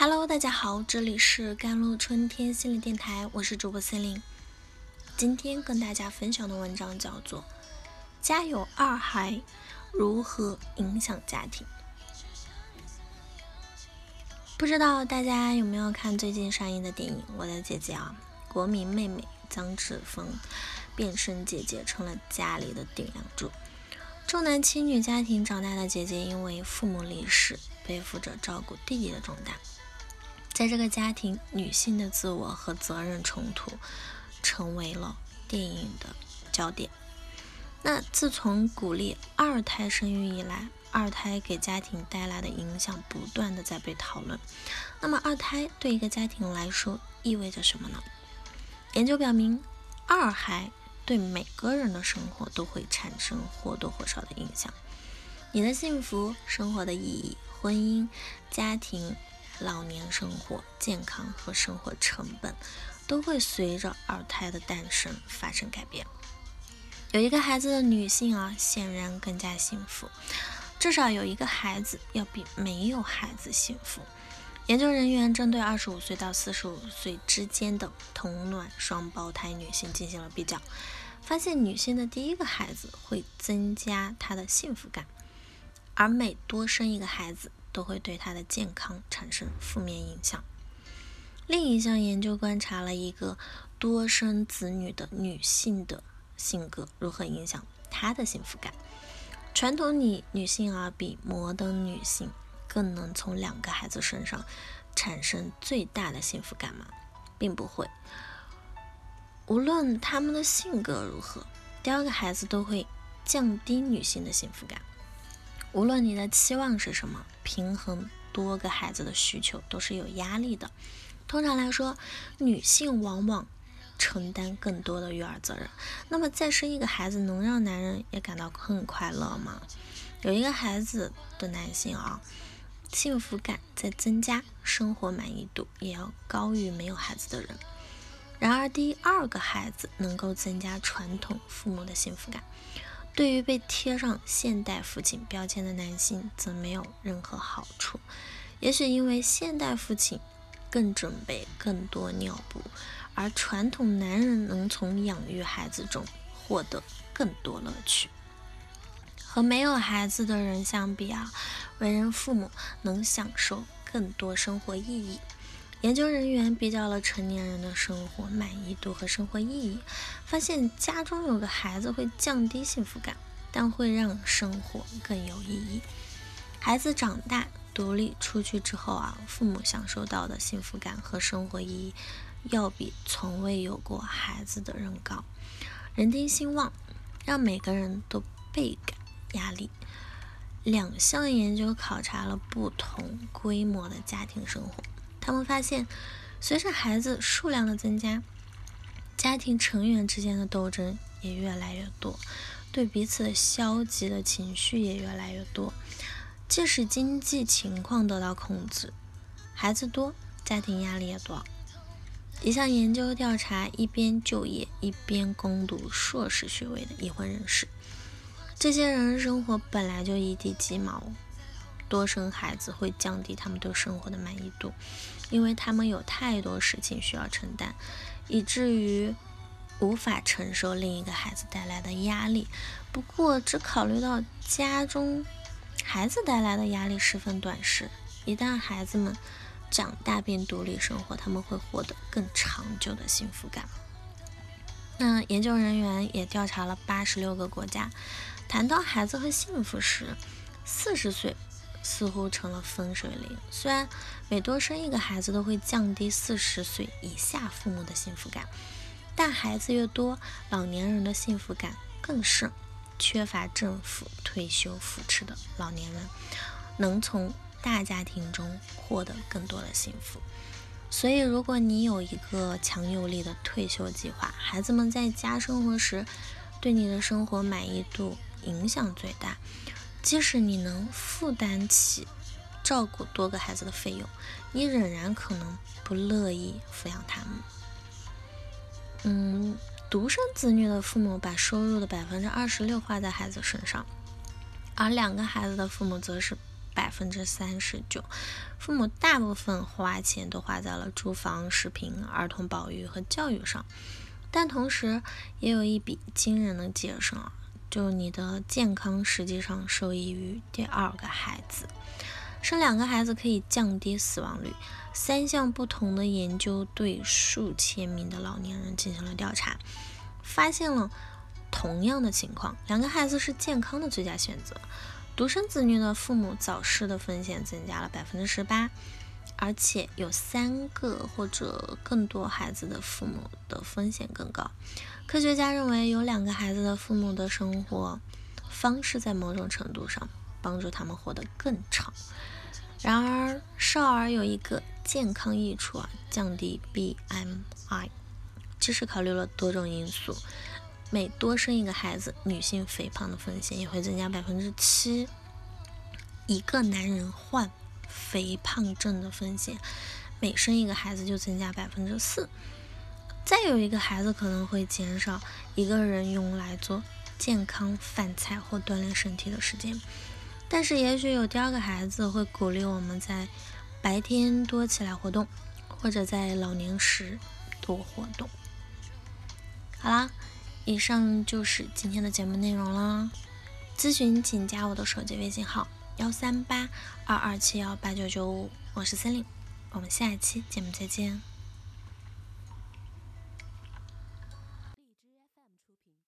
Hello，大家好，这里是甘露春天心理电台，我是主播森林。今天跟大家分享的文章叫做《家有二孩如何影响家庭》。不知道大家有没有看最近上映的电影《我的姐姐》啊？国民妹妹张志峰变身姐姐，成了家里的顶梁柱。重男轻女家庭长大的姐姐，因为父母离世，背负着照顾弟弟的重担。在这个家庭，女性的自我和责任冲突成为了电影的焦点。那自从鼓励二胎生育以来，二胎给家庭带来的影响不断的在被讨论。那么，二胎对一个家庭来说意味着什么呢？研究表明，二孩对每个人的生活都会产生或多或少的影响。你的幸福、生活的意义、婚姻、家庭。老年生活、健康和生活成本都会随着二胎的诞生发生改变。有一个孩子的女性啊，显然更加幸福，至少有一个孩子要比没有孩子幸福。研究人员针对二十五岁到四十五岁之间的同卵双胞胎女性进行了比较，发现女性的第一个孩子会增加她的幸福感，而每多生一个孩子。都会对他的健康产生负面影响。另一项研究观察了一个多生子女的女性的性格如何影响她的幸福感。传统里，女性啊比摩登女性更能从两个孩子身上产生最大的幸福感吗？并不会。无论他们的性格如何，第二个孩子都会降低女性的幸福感。无论你的期望是什么，平衡多个孩子的需求都是有压力的。通常来说，女性往往承担更多的育儿责任。那么，再生一个孩子能让男人也感到很快乐吗？有一个孩子的男性啊，幸福感在增加，生活满意度也要高于没有孩子的人。然而，第二个孩子能够增加传统父母的幸福感。对于被贴上现代父亲标签的男性，则没有任何好处。也许因为现代父亲更准备更多尿布，而传统男人能从养育孩子中获得更多乐趣。和没有孩子的人相比啊，为人父母能享受更多生活意义。研究人员比较了成年人的生活满意度和生活意义，发现家中有个孩子会降低幸福感，但会让生活更有意义。孩子长大独立出去之后啊，父母享受到的幸福感和生活意义，要比从未有过孩子的人高。人丁兴旺，让每个人都倍感压力。两项研究考察了不同规模的家庭生活。他们发现，随着孩子数量的增加，家庭成员之间的斗争也越来越多，对彼此的消极的情绪也越来越多。即使经济情况得到控制，孩子多，家庭压力也多。一项研究调查一边就业一边攻读硕士学位的已婚人士，这些人生活本来就一地鸡毛。多生孩子会降低他们对生活的满意度，因为他们有太多事情需要承担，以至于无法承受另一个孩子带来的压力。不过，只考虑到家中孩子带来的压力十分短视，一旦孩子们长大并独立生活，他们会获得更长久的幸福感。那研究人员也调查了八十六个国家，谈到孩子和幸福时，四十岁。似乎成了分水岭。虽然每多生一个孩子都会降低四十岁以下父母的幸福感，但孩子越多，老年人的幸福感更盛。缺乏政府退休扶持的老年人，能从大家庭中获得更多的幸福。所以，如果你有一个强有力的退休计划，孩子们在家生活时，对你的生活满意度影响最大。即使你能负担起照顾多个孩子的费用，你仍然可能不乐意抚养他们。嗯，独生子女的父母把收入的百分之二十六花在孩子身上，而两个孩子的父母则是百分之三十九。父母大部分花钱都花在了住房、食品、儿童保育和教育上，但同时也有一笔惊人的节省，就你的健康实际上受益于第二个孩子。生两个孩子可以降低死亡率。三项不同的研究对数千名的老年人进行了调查，发现了同样的情况：两个孩子是健康的最佳选择。独生子女的父母早逝的风险增加了百分之十八，而且有三个或者更多孩子的父母的风险更高。科学家认为，有两个孩子的父母的生活方式在某种程度上帮助他们活得更长。然而，少儿有一个健康益处啊，降低 BMI。即使考虑了多种因素，每多生一个孩子，女性肥胖的风险也会增加百分之七。一个男人患肥胖症的风险，每生一个孩子就增加百分之四。再有一个孩子可能会减少一个人用来做健康饭菜或锻炼身体的时间。但是，也许有第二个孩子会鼓励我们在白天多起来活动，或者在老年时多活动。好啦，以上就是今天的节目内容啦。咨询请加我的手机微信号：幺三八二二七幺八九九五，我是森林，我们下一期节目再见。